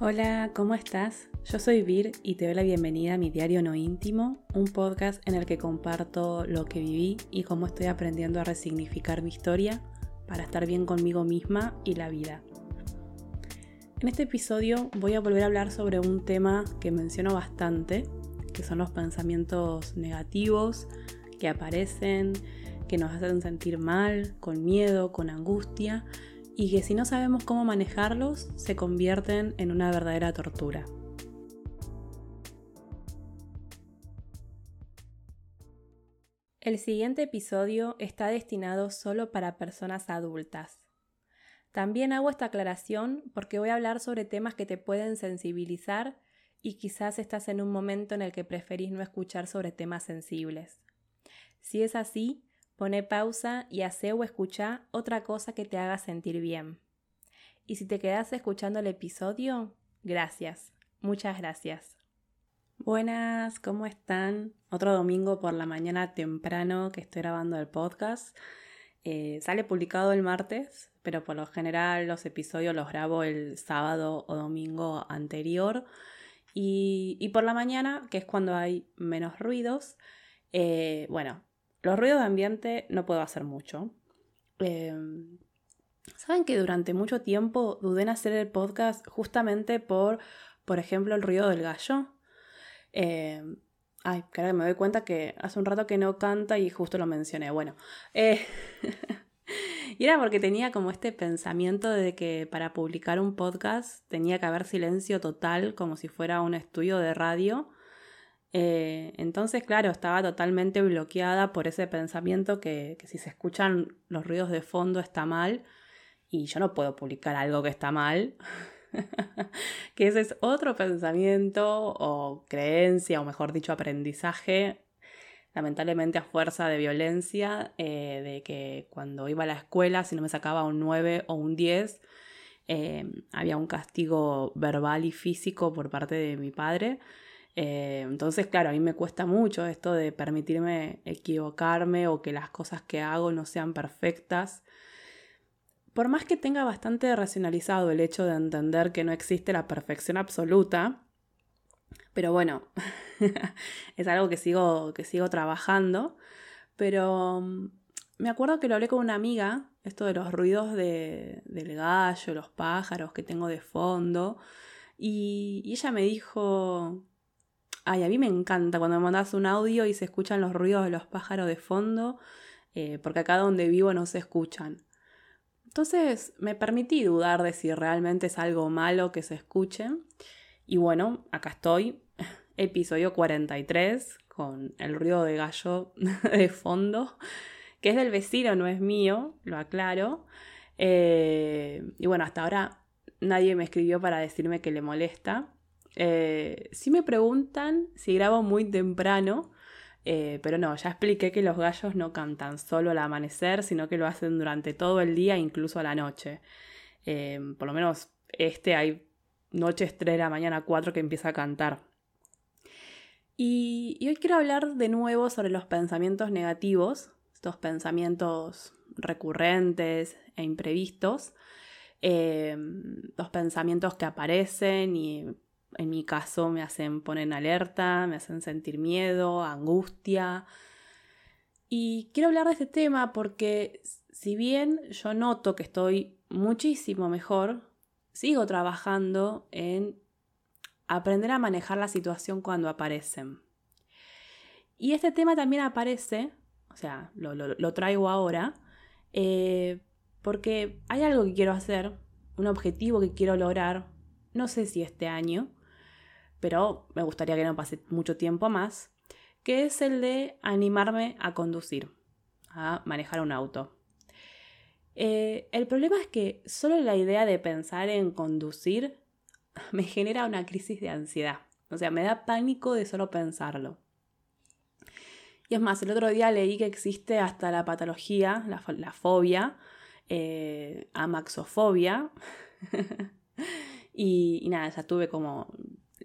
Hola, ¿cómo estás? Yo soy Vir y te doy la bienvenida a mi diario no íntimo, un podcast en el que comparto lo que viví y cómo estoy aprendiendo a resignificar mi historia para estar bien conmigo misma y la vida. En este episodio voy a volver a hablar sobre un tema que menciono bastante, que son los pensamientos negativos que aparecen, que nos hacen sentir mal, con miedo, con angustia y que si no sabemos cómo manejarlos se convierten en una verdadera tortura. El siguiente episodio está destinado solo para personas adultas. También hago esta aclaración porque voy a hablar sobre temas que te pueden sensibilizar y quizás estás en un momento en el que preferís no escuchar sobre temas sensibles. Si es así, Pone pausa y hace o escucha otra cosa que te haga sentir bien. Y si te quedas escuchando el episodio, gracias, muchas gracias. Buenas, ¿cómo están? Otro domingo por la mañana temprano que estoy grabando el podcast. Eh, sale publicado el martes, pero por lo general los episodios los grabo el sábado o domingo anterior. Y, por la mañana, que es cuando hay menos ruidos, eh, bueno, los ruidos de ambiente no puedo hacer mucho. Em, Saben que durante mucho tiempo dudé en hacer el podcast justamente por, por ejemplo, el ruido del gallo. Em, ay, que me doy cuenta que hace un rato que no canta y justo lo mencioné. Bueno, eh, y era porque tenía como este pensamiento de que para publicar un podcast tenía que haber silencio total, como si fuera un estudio de radio. Eh, entonces, claro, estaba totalmente bloqueada por ese pensamiento que, si se escuchan los ruidos de fondo está mal y yo no puedo publicar algo que está mal. que ese es otro pensamiento o creencia, o mejor dicho, aprendizaje, lamentablemente a fuerza de violencia, eh, de que cuando iba a la escuela, si no me sacaba un 9 o un 10, eh, había un castigo verbal y físico por parte de mi padre. Eh, entonces, claro, a mí me cuesta mucho esto de permitirme equivocarme o que las cosas que hago no sean perfectas. Por más que tenga bastante racionalizado el hecho de entender que no existe la perfección absoluta, pero bueno, es algo que sigo, que sigo trabajando. Pero mm, me acuerdo que lo hablé con una amiga, esto de los ruidos de, del gallo, los pájaros que tengo de fondo, y ella me dijo, Ay, a mí me encanta cuando me mandas un audio y se escuchan los ruidos de los pájaros de fondo, eh, porque acá donde vivo no se escuchan. Entonces me permití dudar de si realmente es algo malo que se escuchen. Y bueno, acá estoy, episodio 43, con el ruido de gallo de fondo, que es del vecino, no es mío, lo aclaro. Eh, y bueno, hasta ahora nadie me escribió para decirme que le molesta. Eh, si me preguntan si grabo muy temprano, eh, pero no, ya expliqué que los gallos no cantan solo al amanecer, sino que lo hacen durante todo el día, incluso a la noche. Eh, por lo menos este hay noches 3 de la mañana 4 que empieza a cantar. Y, hoy quiero hablar de nuevo sobre los pensamientos negativos, estos pensamientos recurrentes e imprevistos, los pensamientos que aparecen y en mi caso me hacen poner en alerta, me hacen sentir miedo, angustia. Y quiero hablar de este tema porque si bien yo noto que estoy muchísimo mejor, sigo trabajando en aprender a manejar la situación cuando aparecen. Y este tema también aparece, o sea, lo, traigo ahora, eh, porque hay algo que quiero hacer, un objetivo que quiero lograr, no sé si este año, pero me gustaría que no pase mucho tiempo más, que es el de animarme a conducir, a manejar un auto. Eh, el problema es que solo la idea de pensar en conducir me genera una crisis de ansiedad. O sea, me da pánico de solo pensarlo. Y es más, el otro día leí que existe hasta la patología, la, fobia, eh, amaxofobia. y, y, nada, ya tuve como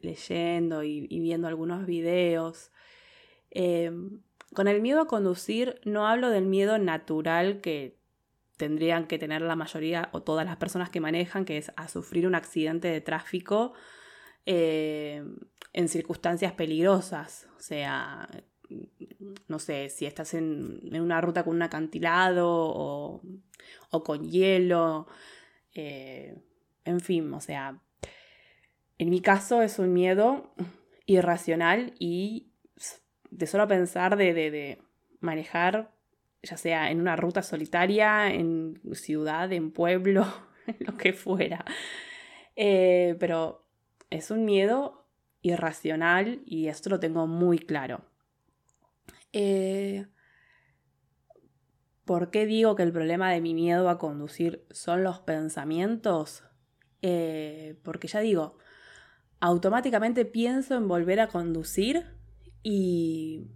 leyendo y, viendo algunos videos. Em, con el miedo a conducir no hablo del miedo natural que tendrían que tener la mayoría o todas las personas que manejan, que es a sufrir un accidente de tráfico eh, en circunstancias peligrosas. O sea, no sé, si estás en, una ruta con un acantilado o, con hielo. Eh, en fin, o sea, en mi caso es un miedo irracional y de solo pensar de, de manejar, ya sea en una ruta solitaria, en ciudad, en pueblo, lo que fuera. Eh, pero es un miedo irracional y esto lo tengo muy claro. Eh, ¿Por qué digo que el problema de mi miedo a conducir son los pensamientos? Eh, porque ya digo, automáticamente pienso en volver a conducir y...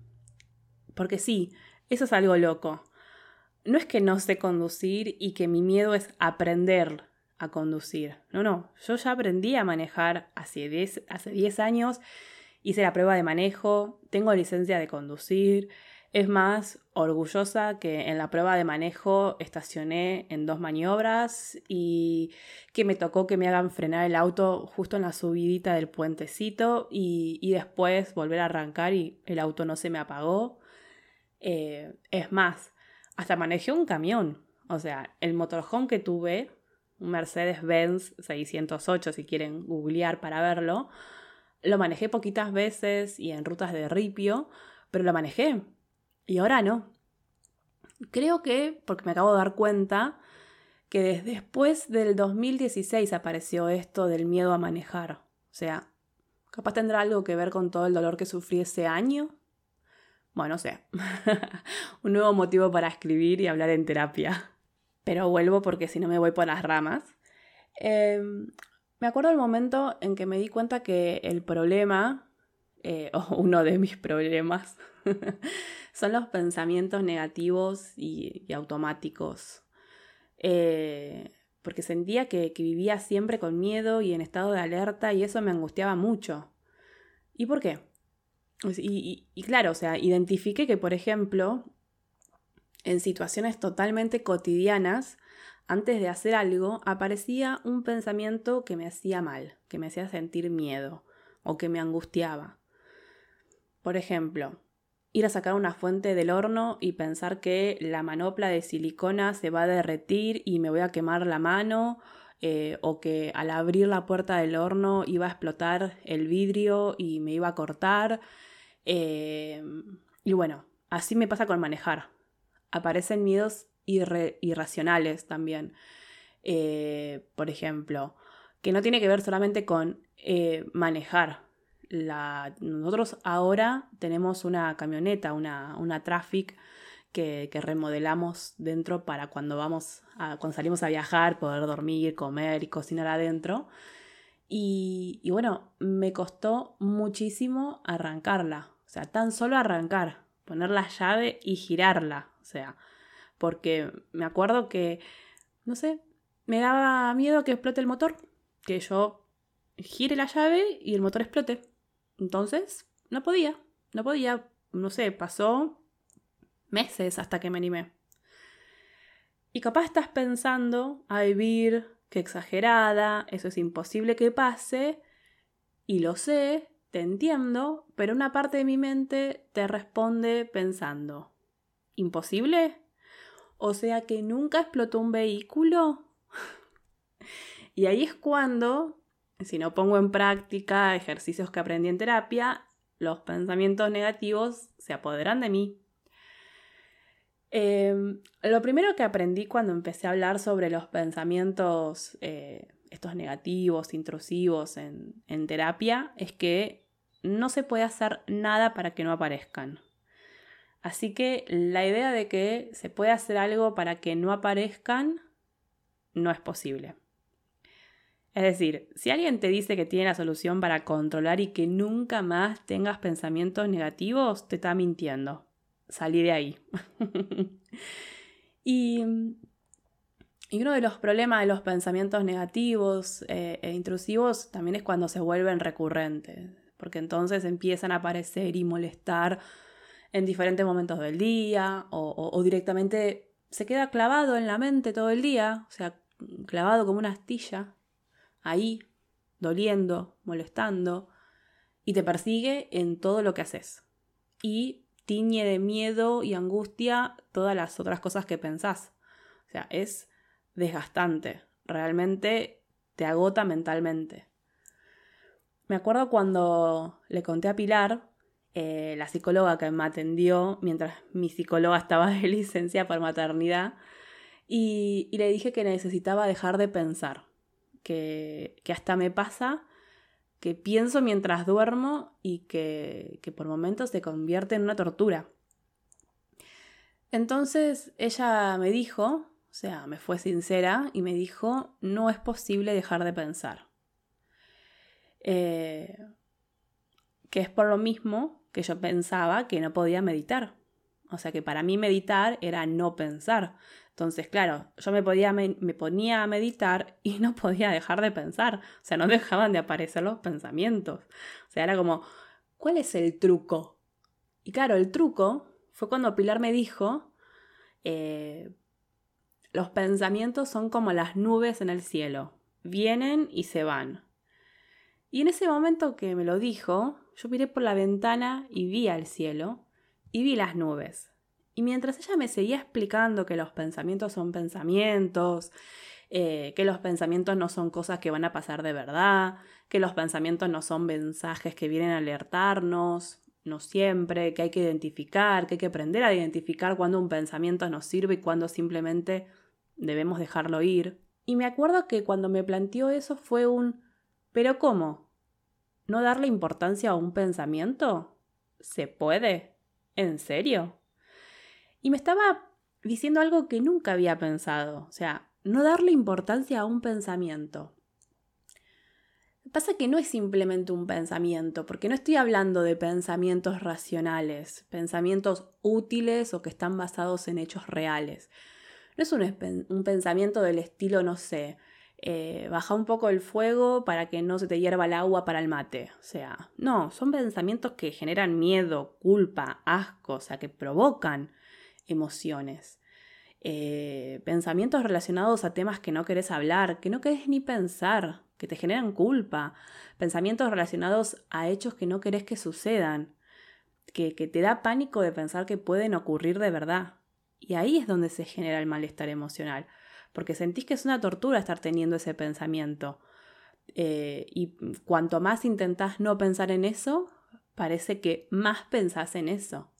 Porque sí, eso es algo loco. No es que no sé conducir y que mi miedo es aprender a conducir. No, no, yo ya aprendí a manejar hace 10, hace años, hice la prueba de manejo, tengo licencia de conducir. Es más, orgullosa que en la prueba de manejo estacioné en dos maniobras y que me tocó que me hagan frenar el auto justo en la subidita del puentecito y, y después volver a arrancar y el auto no se me apagó. Eh, es más, hasta manejé un camión. O sea, el motorhome que tuve, un Mercedes-Benz 608, si quieren googlear para verlo, lo manejé poquitas veces y en rutas de ripio, pero lo manejé. Y ahora no. Creo que, porque me acabo de dar cuenta, que desde después del 2016 apareció esto del miedo a manejar. O sea, capaz tendrá algo que ver con todo el dolor que sufrí ese año bueno, no sé, un nuevo motivo para escribir y hablar en terapia. Pero vuelvo porque si no me voy por las ramas. Em, me acuerdo del momento en que me di cuenta que el problema, eh, o uno de mis problemas, son los pensamientos negativos y, automáticos. Eh, porque sentía que, vivía siempre con miedo y en estado de alerta y eso me angustiaba mucho. ¿Y por qué? Y, claro, o sea, identifique que, por ejemplo, en situaciones totalmente cotidianas, antes de hacer algo, aparecía un pensamiento que me hacía mal, que me hacía sentir miedo o que me angustiaba. Por ejemplo, ir a sacar una fuente del horno y pensar que la manopla de silicona se va a derretir y me voy a quemar la mano, eh, o que al abrir la puerta del horno iba a explotar el vidrio y me iba a cortar, eh, y bueno, así me pasa con manejar. Aparecen miedos irracionales también. Eh, por ejemplo, que no tiene que ver solamente con manejar. La, nosotros ahora tenemos una camioneta, una, una traffic que, remodelamos dentro para cuando vamos a, cuando salimos a viajar, poder dormir, comer y cocinar adentro. y bueno, me costó muchísimo arrancarla. O sea, tan solo arrancar, poner la llave y girarla. O sea, porque me acuerdo que, no sé, me daba miedo que explote el motor, que yo gire la llave y el motor explote. Entonces, no podía, no podía, no sé, pasó meses hasta que me animé. Y capaz estás pensando, a vivir, qué exagerada, eso es imposible que pase, y lo sé, te entiendo, pero una parte de mi mente te responde pensando, ¿imposible? O sea que nunca explotó un vehículo. y ahí es cuando, si no pongo en práctica ejercicios que aprendí en terapia, los pensamientos negativos se apoderan de mí. Em, lo primero que aprendí cuando empecé a hablar sobre los pensamientos eh, estos negativos, intrusivos en, en terapia, es que no se puede hacer nada para que no aparezcan. Así que la idea de que se puede hacer algo para que no aparezcan no es posible. Es decir, si alguien te dice que tiene la solución para controlar y que nunca más tengas pensamientos negativos, te está mintiendo. Salí de ahí. y y uno de los problemas de los pensamientos negativos eh, e intrusivos también es cuando se vuelven recurrentes, porque entonces empiezan a aparecer y molestar en diferentes momentos del día o, directamente se queda clavado en la mente todo el día, o sea, clavado como una astilla, ahí, doliendo, molestando, y te persigue en todo lo que haces. Y tiñe de miedo y angustia todas las otras cosas que pensás. O sea, es desgastante, realmente te agota mentalmente. Me acuerdo cuando le conté a Pilar, eh, la psicóloga que me atendió mientras mi psicóloga estaba de licencia por maternidad, y, le dije que necesitaba dejar de pensar, que, hasta me pasa que pienso mientras duermo y que, que por momentos se convierte en una tortura. Entonces ella me dijo, o sea, me fue sincera y me dijo, no es posible dejar de pensar. Eh, que es por lo mismo que yo pensaba que no podía meditar. O sea que para mí meditar era no pensar. Entonces, claro, yo me, podía, me, ponía a meditar y no podía dejar de pensar. O sea, no dejaban de aparecer los pensamientos. O sea, era como, ¿cuál es el truco? Y claro, el truco fue cuando Pilar me dijo, eh, los pensamientos son como las nubes en el cielo. Vienen y se van. Y en ese momento que me lo dijo, yo miré por la ventana y vi al cielo y vi las nubes. Y mientras ella me seguía explicando que los pensamientos son pensamientos, eh, que los pensamientos no son cosas que van a pasar de verdad, que los pensamientos no son mensajes que vienen a alertarnos, no siempre, que hay que identificar, que hay que aprender a identificar cuando un pensamiento nos sirve y cuando simplemente debemos dejarlo ir. Y me acuerdo que cuando me planteó eso fue un, pero ¿cómo? ¿No darle importancia a un pensamiento? ¿Se puede? ¿En serio? Y me estaba diciendo algo que nunca había pensado, o sea, no darle importancia a un pensamiento. Pasa que no es simplemente un pensamiento, porque no estoy hablando de pensamientos racionales, pensamientos útiles o que están basados en hechos reales. No es un, un pensamiento del estilo, no sé, eh, baja un poco el fuego para que no se te hierva el agua para el mate. O sea, no, son pensamientos que generan miedo, culpa, asco, o sea, que provocan emociones. Eh, pensamientos relacionados a temas que no querés hablar, que no querés ni pensar, que te generan culpa. Pensamientos relacionados a hechos que no querés que sucedan, que, que te da pánico de pensar que pueden ocurrir de verdad. Y ahí es donde se genera el malestar emocional porque sentís que es una tortura estar teniendo ese pensamiento. Eh, y cuanto más intentás no pensar en eso, parece que más pensás en eso.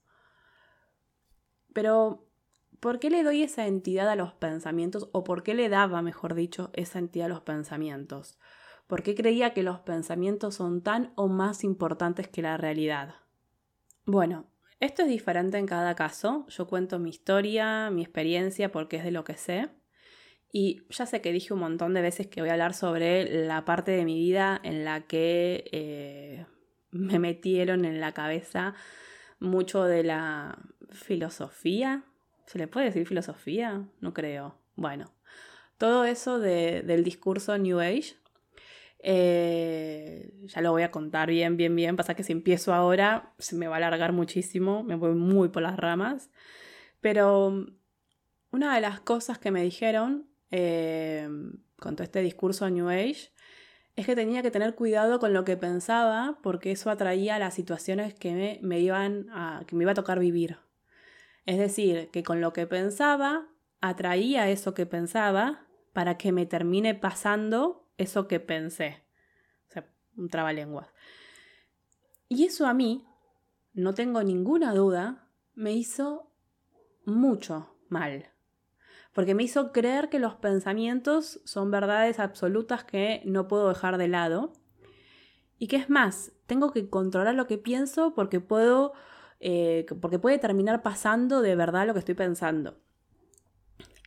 Pero, ¿por qué le doy esa entidad a los pensamientos? ¿O por qué le daba, mejor dicho, esa entidad a los pensamientos? ¿Por qué creía que los pensamientos son tan o más importantes que la realidad? Bueno, esto es diferente en cada caso. Yo cuento mi historia, mi experiencia, porque es de lo que sé. Y ya sé que dije un montón de veces que voy a hablar sobre la parte de mi vida en la que eh, me metieron en la cabeza mucho de la filosofía. ¿Se le puede decir filosofía? No creo. Bueno, todo eso del discurso New Age. Eh, ya lo voy a contar bien, bien, bien. Pasa que si empiezo ahora se me va a alargar muchísimo, me voy muy por las ramas. Pero una de las cosas que me dijeron eh, con todo este discurso New Age, es que tenía que tener cuidado con lo que pensaba porque eso atraía las situaciones que me, iban a, que me iba a tocar vivir. Es decir, que con lo que pensaba atraía eso que pensaba para que me termine pasando eso que pensé. O sea, un trabalenguas. Y eso a mí, no tengo ninguna duda, me hizo mucho mal porque me hizo creer que los pensamientos son verdades absolutas que no puedo dejar de lado. Y que es más, tengo que controlar lo que pienso porque puedo, eh, porque puede terminar pasando de verdad lo que estoy pensando.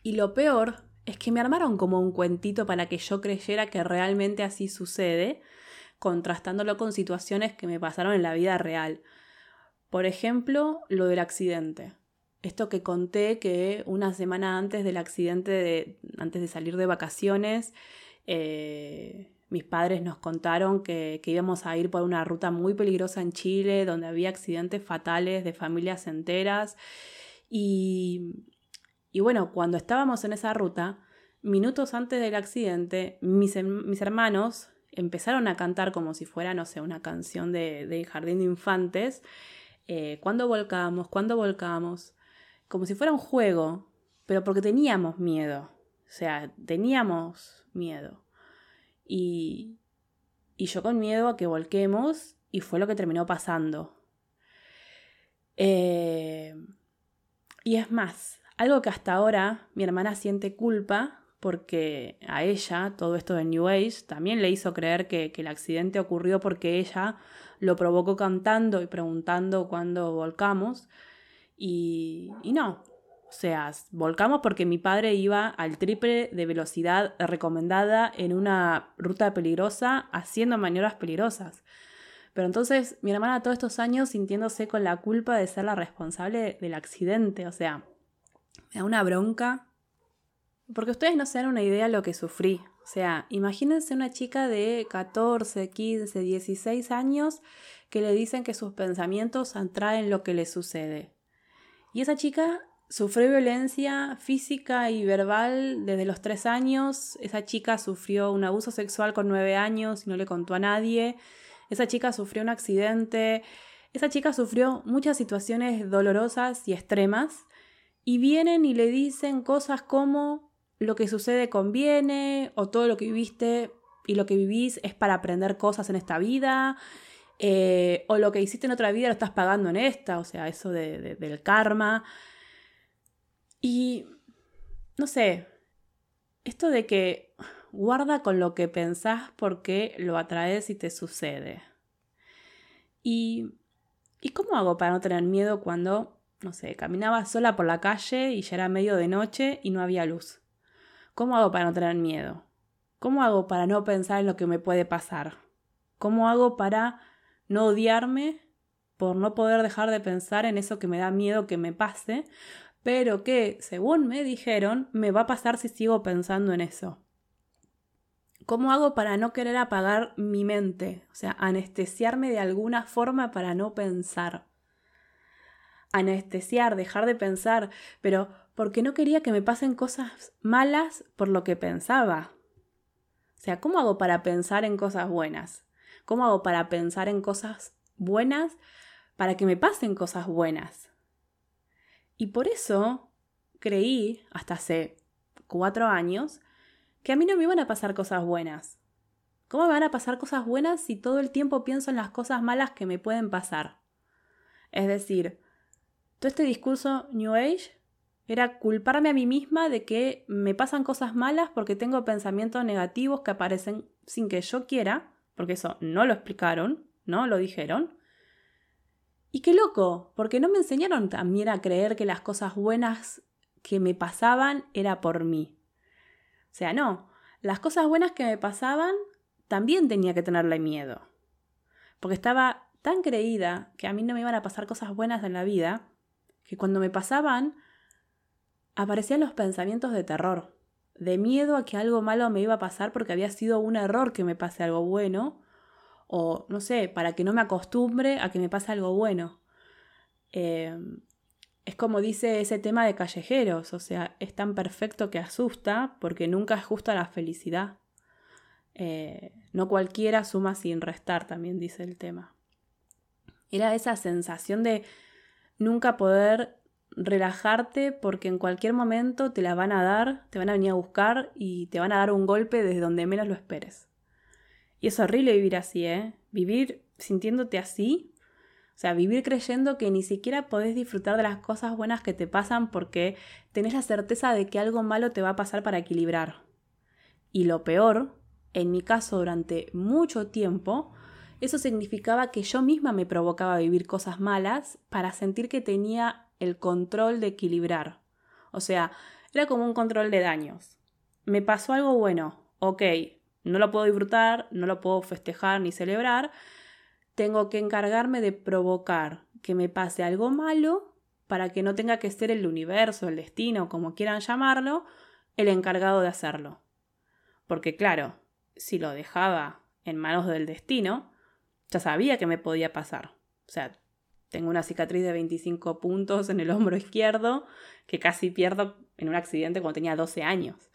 Y lo peor es que me armaron como un cuentito para que yo creyera que realmente así sucede, contrastándolo con situaciones que me pasaron en la vida real. Por ejemplo, lo del accidente esto que conté que una semana antes del accidente, de, antes de salir de vacaciones, eh, mis padres nos contaron que, íbamos a ir por una ruta muy peligrosa en Chile, donde había accidentes fatales de familias enteras. Y, Y bueno, cuando estábamos en esa ruta, minutos antes del accidente, mis, hermanos empezaron a cantar como si fuera, no sé, una canción de, jardín de infantes. Eh, cuando volcamos, cuando volcamos, como si fuera un juego, pero porque teníamos miedo. O sea, teníamos miedo. Y, y yo con miedo a que volquemos, y fue lo que terminó pasando. Eh, y es más, algo que hasta ahora mi hermana siente culpa porque a ella todo esto de New Age también le hizo creer que, el accidente ocurrió porque ella lo provocó cantando y preguntando cuándo volcamos. Y, y no, o sea, volcamos porque mi padre iba al triple de velocidad recomendada en una ruta peligrosa haciendo maniobras peligrosas. Pero entonces mi hermana todos estos años sintiéndose con la culpa de ser la responsable del accidente, o sea, me da una bronca. Porque ustedes no se dan una idea de lo que sufrí. O sea, imagínense una chica de 14, 15, 16 años que le dicen que sus pensamientos atraen lo que le sucede. Y esa chica sufrió violencia física y verbal desde los 3 años. Esa chica sufrió un abuso sexual con 9 años y no le contó a nadie. Esa chica sufrió un accidente. Esa chica sufrió muchas situaciones dolorosas y extremas. Y vienen y le dicen cosas como lo que sucede conviene o todo lo que viviste y lo que vivís es para aprender cosas en esta vida. Eh, o lo que hiciste en otra vida lo estás pagando en esta, o sea, eso del karma. Y, no sé, esto de que guarda con lo que pensás porque lo atraes y te sucede. Y, ¿Y cómo hago para no tener miedo cuando, no sé, caminaba sola por la calle y ya era medio de noche y no había luz? ¿Cómo hago para no tener miedo? ¿Cómo hago para no pensar en lo que me puede pasar? ¿Cómo hago para no odiarme por no poder dejar de pensar en eso que me da miedo que me pase, pero que, según me dijeron, me va a pasar si sigo pensando en eso? ¿Cómo hago para no querer apagar mi mente? O sea, anestesiarme de alguna forma para no pensar. Anestesiar, dejar de pensar, pero porque no quería que me pasen cosas malas por lo que pensaba. O sea, ¿cómo hago para pensar en cosas buenas? ¿Cómo hago para pensar en cosas buenas para que me pasen cosas buenas? Y por eso creí, hasta hace cuatro años, que a mí no me iban a pasar cosas buenas. ¿Cómo me van a pasar cosas buenas si todo el tiempo pienso en las cosas malas que me pueden pasar? Es decir, todo este discurso New Age era culparme a mí misma de que me pasan cosas malas porque tengo pensamientos negativos que aparecen sin que yo quiera, porque eso no lo explicaron, no lo dijeron. Y qué loco, porque no me enseñaron también a creer que las cosas buenas que me pasaban era por mí. O sea, no, las cosas buenas que me pasaban también tenía que tenerle miedo. Porque estaba tan creída que a mí no me iban a pasar cosas buenas en la vida, que cuando me pasaban, aparecían los pensamientos de terror, de miedo a que algo malo me iba a pasar porque había sido un error que me pase algo bueno, o no sé, para que no me acostumbre a que me pase algo bueno. Eh, es como dice ese tema de callejeros, o sea, es tan perfecto que asusta porque nunca es justa la felicidad. Eh, no cualquiera suma sin restar, también dice el tema. Era esa sensación de nunca poder relajarte porque en cualquier momento te la van a dar, te van a venir a buscar y te van a dar un golpe desde donde menos lo esperes. Y es horrible vivir así, ¿eh? Vivir sintiéndote así o sea, vivir creyendo que ni siquiera podés disfrutar de las cosas buenas que te pasan porque tenés la certeza de que algo malo te va a pasar para equilibrar. Y lo peor, en mi caso durante mucho tiempo, eso significaba que yo misma me provocaba vivir cosas malas para sentir que tenía el control de equilibrar. O sea, era como un control de daños. Me pasó algo bueno, ok, no lo puedo disfrutar, no lo puedo festejar ni celebrar, tengo que encargarme de provocar que me pase algo malo para que no tenga que ser el universo, el destino, como quieran llamarlo, el encargado de hacerlo. Porque claro, si lo dejaba en manos del destino, ya sabía que me podía pasar. O sea, Tengo una cicatriz de 25 puntos en el hombro izquierdo que casi pierdo en un accidente cuando tenía 12 años.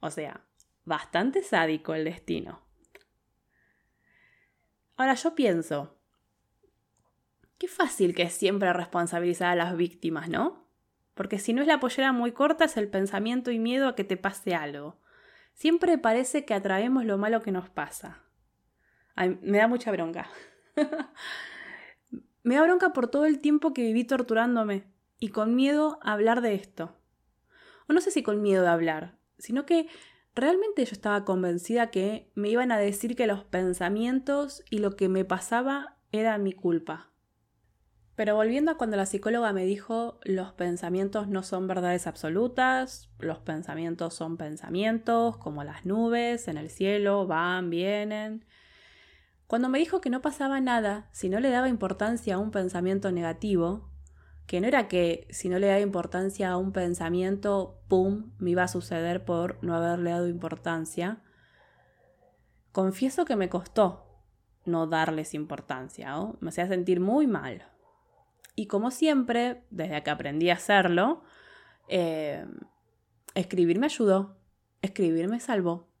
O sea, bastante sádico el destino. Ahora yo pienso, qué fácil que es siempre responsabilizar a las víctimas, ¿no? Porque si no es la pollera muy corta es el pensamiento y miedo a que te pase algo. Siempre parece que atraemos lo malo que nos pasa. me da mucha bronca. me da bronca por todo el tiempo que viví torturándome y con miedo a hablar de esto. O no sé si con miedo de hablar, sino que realmente yo estaba convencida que me iban a decir que los pensamientos y lo que me pasaba era mi culpa. Pero volviendo a cuando la psicóloga me dijo, los pensamientos no son verdades absolutas, los pensamientos son pensamientos, como las nubes en el cielo, van, vienen. Cuando me dijo que no pasaba nada si no le daba importancia a un pensamiento negativo, que no era que si no le daba importancia a un pensamiento, ¡pum!, me iba a suceder por no haberle dado importancia, confieso que me costó no darles importancia, ¿o? me hacía sentir muy mal. Y como siempre, desde que aprendí a hacerlo, eh, escribir me ayudó, escribir me salvó,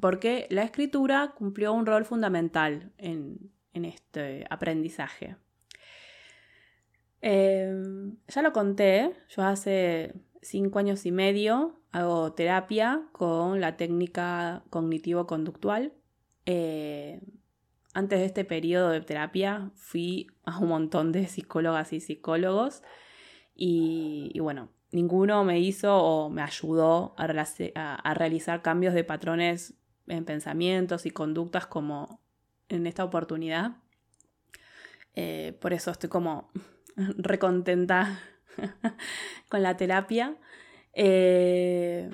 porque la escritura cumplió un rol fundamental en, este aprendizaje. Em, ya lo conté, yo hace cinco años y medio hago terapia con la técnica cognitivo-conductual. Eh, antes de este periodo de terapia fui a un montón de psicólogas y psicólogos y, bueno, ninguno me hizo o me ayudó a, realizar cambios de patrones en pensamientos y conductas como en esta oportunidad. Eh, por eso estoy como recontenta con la terapia. Eh,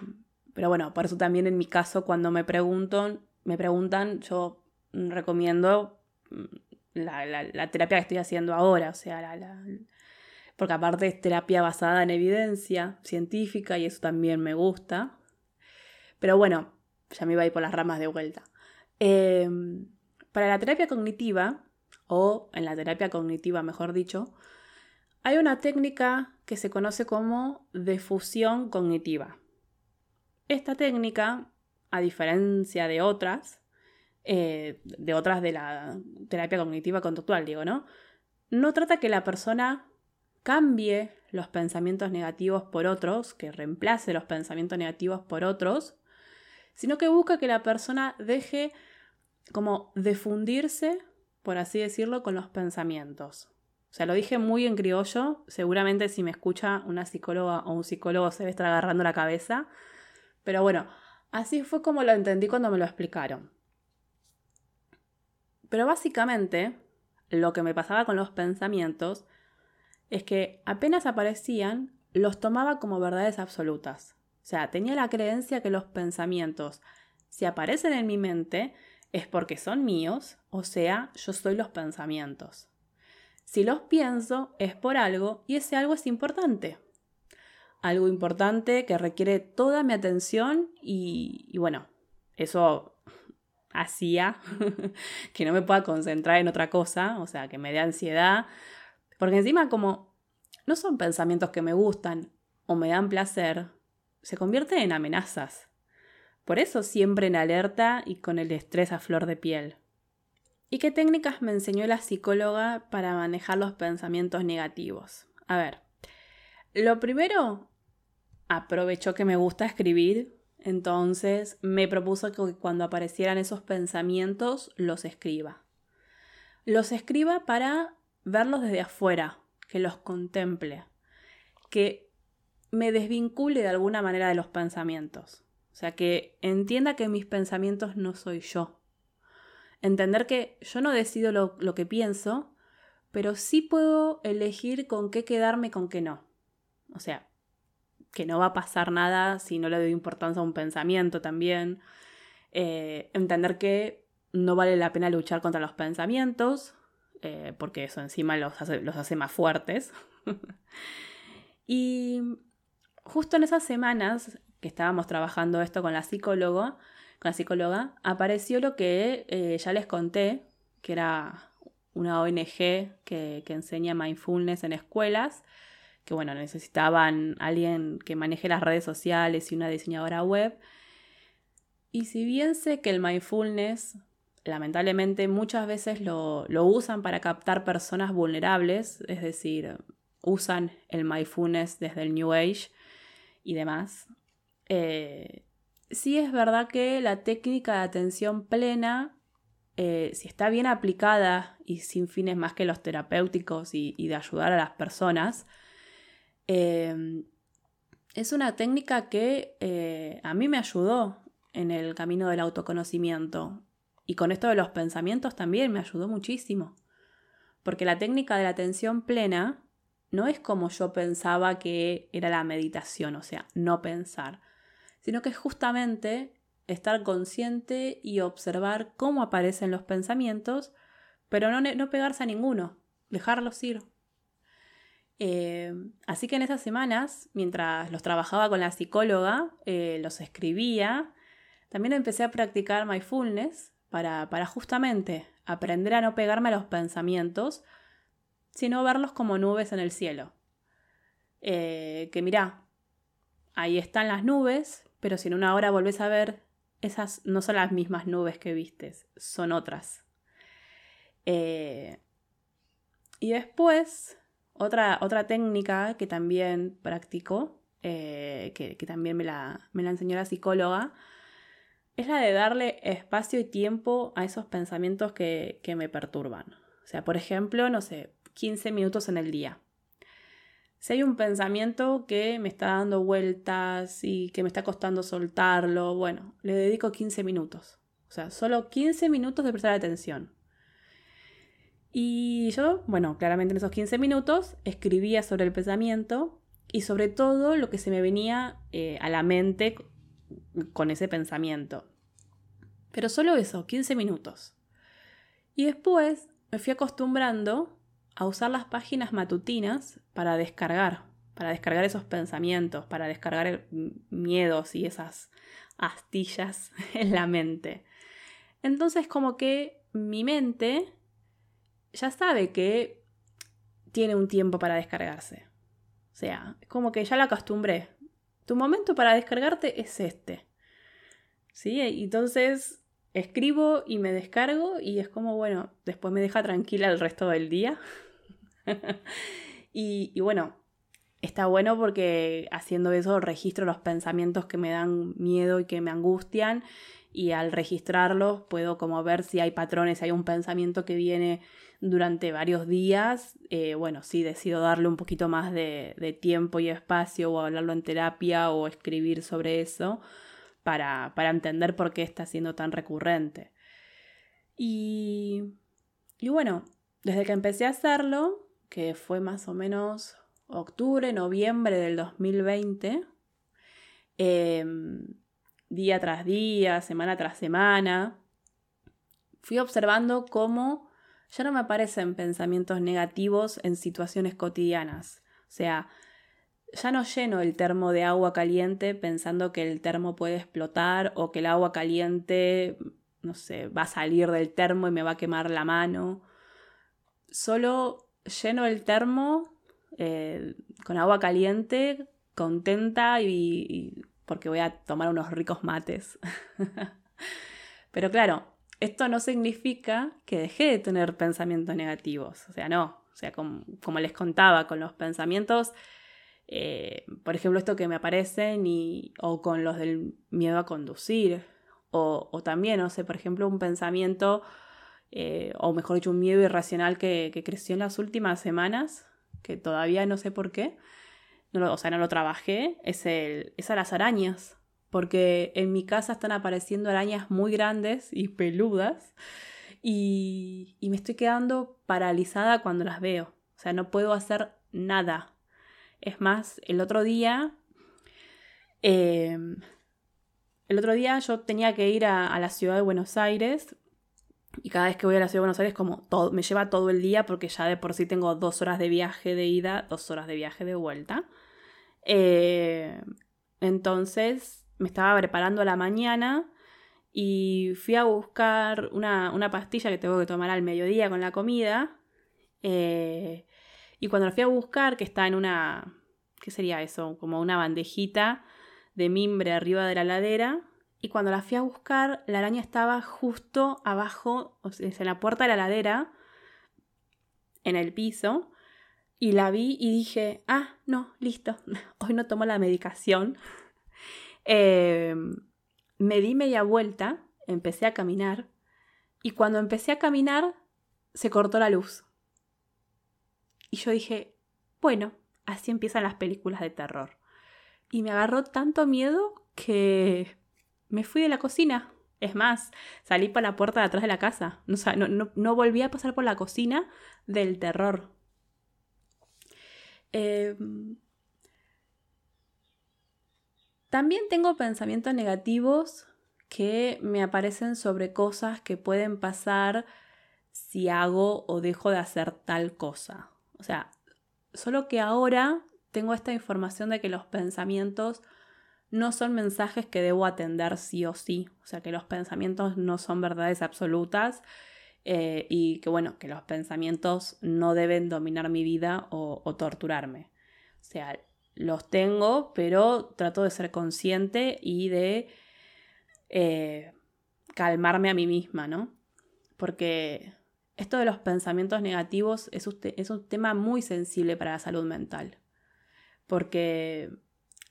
pero bueno, por eso también en mi caso cuando me preguntan, me preguntan, yo recomiendo mm, la, terapia que estoy haciendo ahora, o sea, la, porque aparte es terapia basada en evidencia científica y eso también me gusta. Pero bueno, ya me iba a ir por las ramas de vuelta. Em, para la terapia cognitiva, o en la terapia cognitiva mejor dicho, hay una técnica que se conoce como difusión cognitiva. Esta técnica, a diferencia de otras, eh, de otras de la terapia cognitiva conductual, digo, ¿no? No trata que la persona cambie los pensamientos negativos por otros, que reemplace los pensamientos negativos por otros, sino que busca que la persona deje como defundirse, por así decirlo, con los pensamientos. O sea, lo dije muy en criollo, seguramente si me escucha una psicóloga o un psicólogo se debe estar agarrando la cabeza, pero bueno, así fue como lo entendí cuando me lo explicaron. Pero básicamente, lo que me pasaba con los pensamientos es que apenas aparecían, los tomaba como verdades absolutas. O sea, tenía la creencia que los pensamientos, si aparecen en mi mente, es porque son míos, o sea, yo soy los pensamientos. Si los pienso, es por algo y ese algo es importante. Algo importante que requiere toda mi atención y, bueno, eso hacía que no me pueda concentrar en otra cosa, o sea, que me dé ansiedad, porque encima como no son pensamientos que me gustan o me dan placer, se convierten en amenazas. Por eso siempre en alerta y con el estrés a flor de piel. ¿Y qué técnicas me enseñó la psicóloga para manejar los pensamientos negativos? A ver, lo primero, aprovechó que me gusta escribir entonces me propuso que cuando aparecieran esos pensamientos los escriba. Los escriba para verlos desde afuera, que los contemple, que me desvincule de alguna manera de los pensamientos. O sea, que entienda que mis pensamientos no soy yo. Entender que yo no decido lo, lo que pienso, pero sí puedo elegir con qué quedarme con qué no. O sea, que no va a pasar nada si no le doy importancia a un pensamiento también. Eh, entender que no vale la pena luchar contra los pensamientos, eh, porque eso encima los hace, los hace más fuertes. y justo en esas semanas que estábamos trabajando esto con la psicóloga, con la psicóloga, apareció lo que eh, ya les conté, que era una ONG que, enseña mindfulness en escuelas, que bueno, necesitaban alguien que maneje las redes sociales y una diseñadora web. Y si bien sé que el mindfulness, lamentablemente, muchas veces lo, usan para captar personas vulnerables, es decir, usan el mindfulness desde el New Age y demás, eh, sí es verdad que la técnica de atención plena eh, si está bien aplicada y sin fines más que los terapéuticos y, de ayudar a las personas, em, es una técnica que eh, a mí me ayudó en el camino del autoconocimiento. Y con esto de los pensamientos también me ayudó muchísimo. Porque la técnica de la atención plena no es como yo pensaba que era la meditación, o sea, no pensar, sino que es justamente estar consciente y observar cómo aparecen los pensamientos, pero no, no pegarse a ninguno, dejarlos ir. Eh, así que en esas semanas, mientras los trabajaba con la psicóloga, eh, los escribía, también empecé a practicar mindfulness para, para justamente aprender a no pegarme a los pensamientos, sino verlos como nubes en el cielo. Eh, que mirá, ahí están las nubes, pero si en una hora volvés a ver esas no son las mismas nubes que vistes, son otras. Eh, y después, otra, otra técnica que también practico, eh, que, también me la, me la enseñó la psicóloga, es la de darle espacio y tiempo a esos pensamientos que, que me perturban. O sea, por ejemplo, no sé, 15 minutos en el día. Si hay un pensamiento que me está dando vueltas y que me está costando soltarlo, bueno, le dedico 15 minutos. O sea, solo 15 minutos de prestar atención. Y yo, bueno, claramente en esos 15 minutos escribía sobre el pensamiento y sobre todo lo que se me venía eh, a la mente con ese pensamiento. Pero solo eso, 15 minutos. Y después me fui acostumbrando a usar las páginas matutinas para descargar, para descargar esos pensamientos, para descargar miedos y esas astillas en la mente. Entonces como que mi mente ya sabe que tiene un tiempo para descargarse. O sea, como que ya la acostumbré. Tu momento para descargarte es este. ¿Sí? Entonces escribo y me descargo y es como, bueno, después me deja tranquila el resto del día. y, bueno, está bueno porque haciendo eso registro los pensamientos que me dan miedo y que me angustian y al registrarlos puedo como ver si hay patrones, si hay un pensamiento que viene durante varios días, eh, bueno, sí decido darle un poquito más de, tiempo y espacio o hablarlo en terapia o escribir sobre eso para, para entender por qué está siendo tan recurrente. Y, y bueno, desde que empecé a hacerlo, que fue más o menos octubre, noviembre del 2020, em, día tras día, semana tras semana, fui observando cómo ya no me aparecen pensamientos negativos en situaciones cotidianas. O sea, ya no lleno el termo de agua caliente pensando que el termo puede explotar o que el agua caliente, no sé, va a salir del termo y me va a quemar la mano. Solo lleno el termo eh, con agua caliente, contenta y, porque voy a tomar unos ricos mates. Pero claro, esto no significa que dejé de tener pensamientos negativos. O sea, no. O sea, como, como les contaba, con los pensamientos eh, por ejemplo, esto que me aparecen y, o con los del miedo a conducir, o, también, no sé, por ejemplo, un pensamiento, eh, o mejor dicho, un miedo irracional que, creció en las últimas semanas, que todavía no sé por qué, no o sea, no lo trabajé, es, el, es a las arañas, porque en mi casa están apareciendo arañas muy grandes y peludas, y, y me estoy quedando paralizada cuando las veo, o sea, no puedo hacer nada es más, el otro día, em, el otro día yo tenía que ir a, la ciudad de Buenos Aires y cada vez que voy a la ciudad de Buenos Aires como me lleva todo el día porque ya de por sí tengo dos horas de viaje de ida, dos horas de viaje de vuelta. Em, entonces me estaba preparando a la mañana y fui a buscar una, pastilla que tengo que tomar al mediodía con la comida. Eh, y cuando la fui a buscar, que está en una, ¿qué sería eso? Como una bandejita de mimbre arriba de la ladera. Y cuando la fui a buscar, la araña estaba justo abajo, o sea, en la puerta de la ladera, en el piso. Y la vi y dije, ah, no, listo, hoy no tomo la medicación. Eh, me di media vuelta, empecé a caminar. Y cuando empecé a caminar, se cortó la luz. Y yo dije, bueno, así empiezan las películas de terror. Y me agarró tanto miedo que me fui de la cocina. Es más, salí por la puerta de atrás de la casa. No, no, volví a pasar por la cocina del terror. Em, también tengo pensamientos negativos que me aparecen sobre cosas que pueden pasar si hago o dejo de hacer tal cosa. O sea, solo que ahora tengo esta información de que los pensamientos no son mensajes que debo atender sí o sí. O sea, que los pensamientos no son verdades absolutas eh, y que, bueno, que los pensamientos no deben dominar mi vida o, torturarme. O sea, los tengo, pero trato de ser consciente y de eh, calmarme a mí misma, ¿no? Porque esto de los pensamientos negativos es es un tema muy sensible para la salud mental. Porque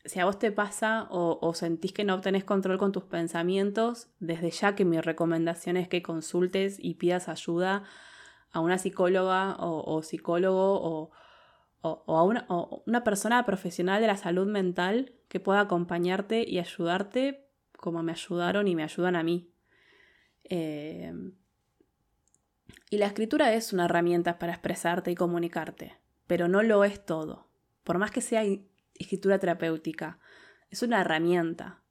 si a vos te pasa o, sentís que no tenés control con tus pensamientos, desde ya que mi recomendación es que consultes y pidas ayuda a una psicóloga o, psicólogo o, a una, persona profesional de la salud mental que pueda acompañarte y ayudarte como me ayudaron y me ayudan a mí. Eh, y la escritura es una herramienta para expresarte y comunicarte, pero no lo es todo. Por más que sea escritura terapéutica. Es una herramienta.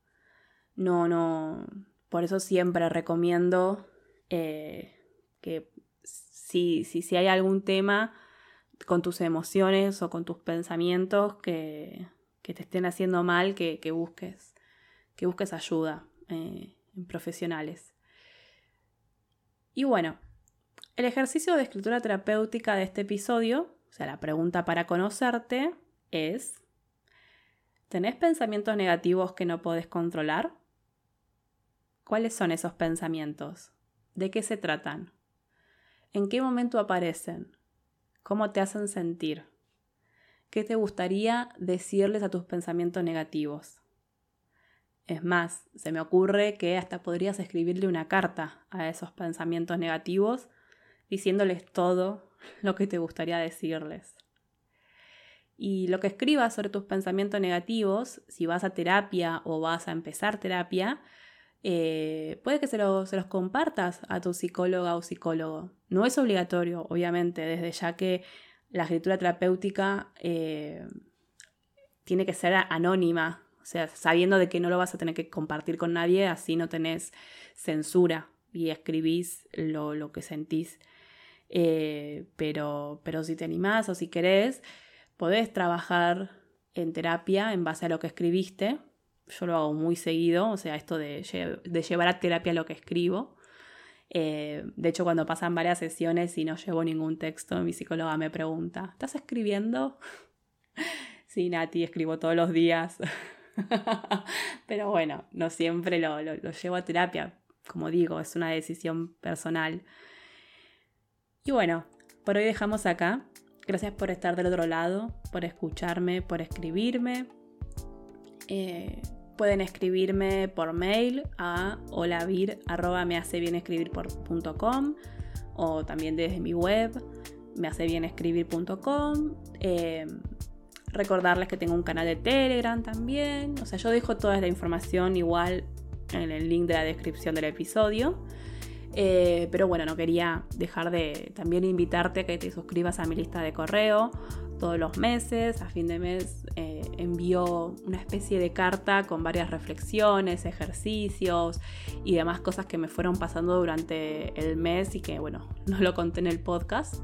No, no. Por eso siempre recomiendo eh, que si, si, si, hay algún tema con tus emociones o con tus pensamientos que, que te estén haciendo mal, que, que busques, que busques ayuda eh, en profesionales. Y bueno, el ejercicio de escritura terapéutica de este episodio, o sea, la pregunta para conocerte, es ¿Tenés pensamientos negativos que no podés controlar? ¿Cuáles son esos pensamientos? ¿De qué se tratan? ¿En qué momento aparecen? ¿Cómo te hacen sentir? ¿Qué te gustaría decirles a tus pensamientos negativos? Es más, se me ocurre que hasta podrías escribirle una carta a esos pensamientos negativos diciéndoles todo lo que te gustaría decirles. Y lo que escribas sobre tus pensamientos negativos, si vas a terapia o vas a empezar terapia, eh, puede que se, los compartas a tu psicóloga o psicólogo. No es obligatorio, obviamente, desde ya que la escritura terapéutica eh, tiene que ser anónima, o sea, sabiendo de que no lo vas a tener que compartir con nadie, así no tenés censura y escribís lo, que sentís. Eh, pero, pero si te animás o si querés, podés trabajar en terapia en base a lo que escribiste. Yo lo hago muy seguido, o sea, esto de, llevar a terapia lo que escribo. Eh, de hecho, cuando pasan varias sesiones y no llevo ningún texto, mi psicóloga me pregunta, ¿estás escribiendo? sí, Nati, escribo todos los días. Pero bueno, no siempre lo llevo a terapia. Como digo, es una decisión personal. Y bueno, por hoy dejamos acá. Gracias por estar del otro lado, por escucharme, por escribirme. Eh, pueden escribirme por mail a holavir.com o también desde mi web mehacebienescribir.com. Eh, recordarles que tengo un canal de Telegram también. O sea, yo dejo toda la información igual en el link de la descripción del episodio. Eh, pero bueno, no quería dejar de también invitarte a que te suscribas a mi lista de correo todos los meses. A fin de mes eh, envío una especie de carta con varias reflexiones, ejercicios y demás cosas que me fueron pasando durante el mes y que bueno, no lo conté en el podcast.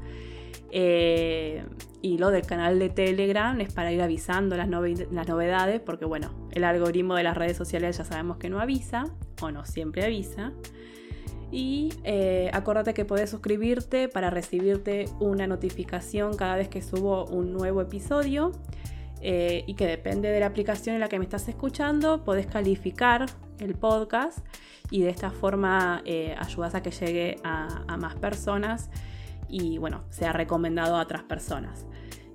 Eh, y lo del canal de Telegram es para ir avisando las, las, novedades, porque bueno, el algoritmo de las redes sociales ya sabemos que no avisa, o no siempre avisa. Y eh, acuérdate que puedes suscribirte para recibirte una notificación cada vez que subo un nuevo episodio. Eh, y que depende de la aplicación en la que me estás escuchando, podés calificar el podcast y de esta forma eh, ayudas a que llegue a, más personas y bueno, sea recomendado a otras personas.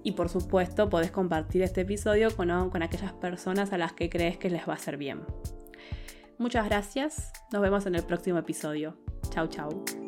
Y por supuesto, podés compartir este episodio con, con aquellas personas a las que crees que les va a hacer bien. Muchas gracias, nos vemos en el próximo episodio. Chau, chau.